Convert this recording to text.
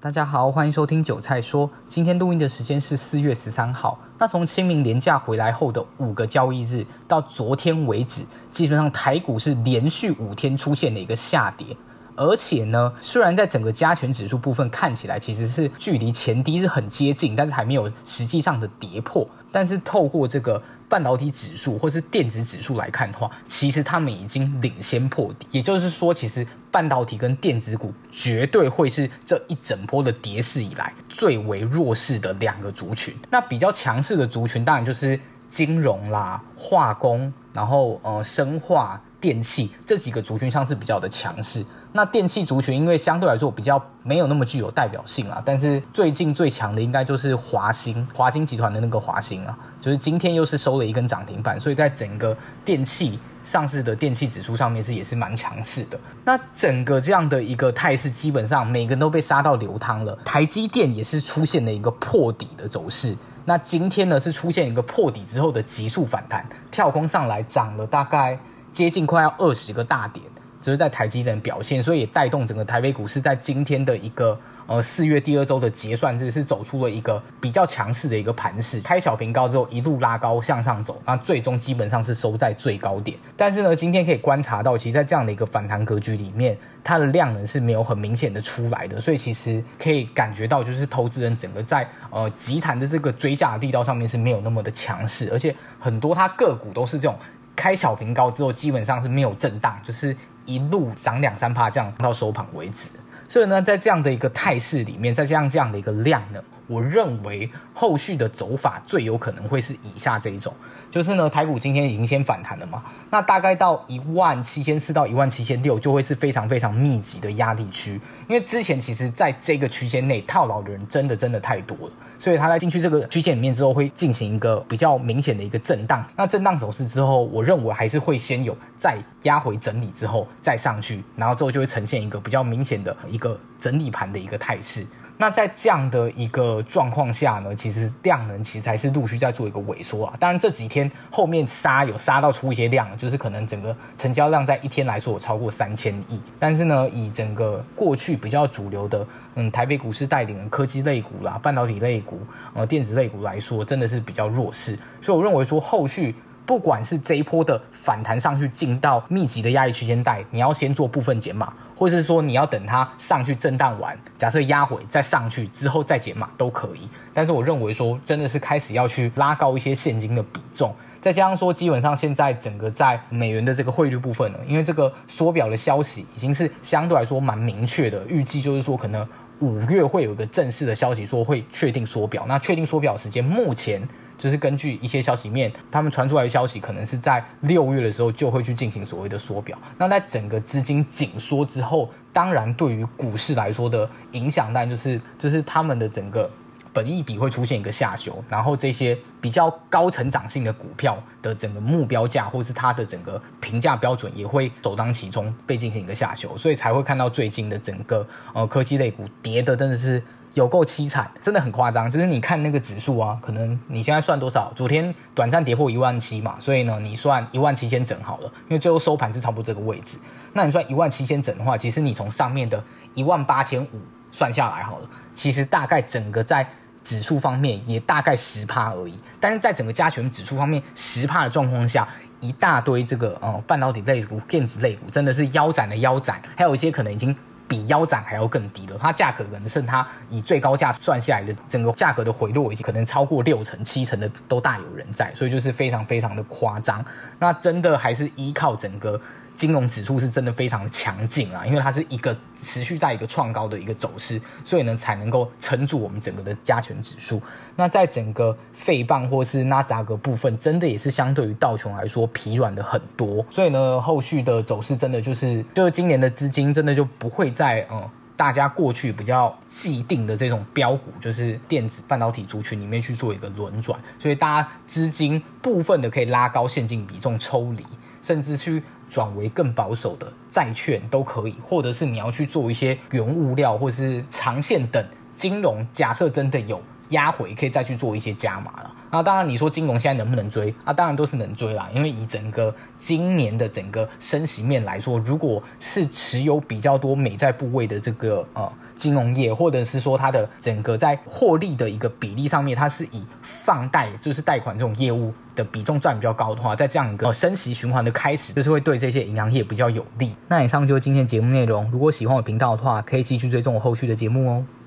大家好，欢迎收听韭菜说。今天录音的时间是四月十三号。那从清明连假回来后的五个交易日到昨天为止，基本上台股是连续五天出现的一个下跌。而且呢，虽然在整个加权指数部分看起来其实是距离前低是很接近，但是还没有实际上的跌破。但是透过这个。半导体指数或是电子指数来看的话，其实他们已经领先破底，也就是说，其实半导体跟电子股绝对会是这一整波的跌势以来最为弱势的两个族群。那比较强势的族群，当然就是金融啦、化工，然后呃，生化。电器这几个族群上是比较的强势，那电器族群因为相对来说比较没有那么具有代表性啊，但是最近最强的应该就是华兴，华兴集团的那个华兴啊，就是今天又是收了一根涨停板，所以在整个电器上市的电器指数上面是也是蛮强势的。那整个这样的一个态势，基本上每个人都被杀到流汤了，台积电也是出现了一个破底的走势。那今天呢是出现一个破底之后的急速反弹，跳空上来涨了大概。接近快要二十个大点，就是在台积电表现，所以也带动整个台北股市在今天的一个呃四月第二周的结算日是走出了一个比较强势的一个盘势，开小平高之后一路拉高向上走，那最终基本上是收在最高点。但是呢，今天可以观察到，其实，在这样的一个反弹格局里面，它的量能是没有很明显的出来的，所以其实可以感觉到，就是投资人整个在呃集团的这个追价的力道上面是没有那么的强势，而且很多它个股都是这种。开小平高之后，基本上是没有震荡，就是一路涨两三趴这样到收盘为止。所以呢，在这样的一个态势里面，再加上这样的一个量呢，我认为后续的走法最有可能会是以下这一种。就是呢，台股今天已经先反弹了嘛，那大概到一万七千四到一万七千六就会是非常非常密集的压力区，因为之前其实在这个区间内套牢的人真的真的太多了，所以他在进去这个区间里面之后会进行一个比较明显的一个震荡，那震荡走势之后，我认为还是会先有再压回整理之后再上去，然后之后就会呈现一个比较明显的一个整理盘的一个态势。那在这样的一个状况下呢，其实量能其实还是陆续在做一个萎缩啊。当然这几天后面杀有杀到出一些量，就是可能整个成交量在一天来说有超过三千亿。但是呢，以整个过去比较主流的，嗯，台北股市带领的科技类股啦、半导体类股、呃，电子类股来说，真的是比较弱势。所以我认为说后续。不管是这一波的反弹上去进到密集的压力区间带，你要先做部分减码，或者是说你要等它上去震荡完，假设压回再上去之后再减码都可以。但是我认为说真的是开始要去拉高一些现金的比重，再加上说基本上现在整个在美元的这个汇率部分呢，因为这个缩表的消息已经是相对来说蛮明确的，预计就是说可能五月会有一个正式的消息说会确定缩表，那确定缩表时间目前。就是根据一些消息面，他们传出来的消息，可能是在六月的时候就会去进行所谓的缩表。那在整个资金紧缩之后，当然对于股市来说的影响，当然就是就是他们的整个本益比会出现一个下修，然后这些比较高成长性的股票的整个目标价，或是它的整个评价标准，也会首当其冲被进行一个下修，所以才会看到最近的整个呃科技类股跌的真的是。有够凄惨，真的很夸张。就是你看那个指数啊，可能你现在算多少？昨天短暂跌破一万七嘛，所以呢，你算一万七千整好了，因为最后收盘是差不多这个位置。那你算一万七千整的话，其实你从上面的一万八千五算下来好了，其实大概整个在指数方面也大概十趴而已。但是在整个加权指数方面十趴的状况下，一大堆这个呃半导体类股、电子类股真的是腰斩的腰斩，还有一些可能已经。比腰斩还要更低的，它价格可能是它以最高价算下来的整个价格的回落，已经可能超过六成、七成的都大有人在，所以就是非常非常的夸张。那真的还是依靠整个。金融指数是真的非常的强劲啊，因为它是一个持续在一个创高的一个走势，所以呢才能够撑住我们整个的加权指数。那在整个费棒或是纳斯达克部分，真的也是相对于道琼来说疲软的很多。所以呢，后续的走势真的就是，就是今年的资金真的就不会在嗯大家过去比较既定的这种标股，就是电子半导体族群里面去做一个轮转，所以大家资金部分的可以拉高现金比重抽离，甚至去。转为更保守的债券都可以，或者是你要去做一些原物料，或者是长线等金融。假设真的有压回，可以再去做一些加码了。那当然，你说金融现在能不能追？啊，当然都是能追啦。因为以整个今年的整个升息面来说，如果是持有比较多美债部位的这个呃金融业，或者是说它的整个在获利的一个比例上面，它是以放贷就是贷款这种业务的比重占比较高的话，在这样一个升息循环的开始，就是会对这些银行业比较有利。那以上就是今天节目内容。如果喜欢我频道的话，可以继续追踪我后续的节目哦。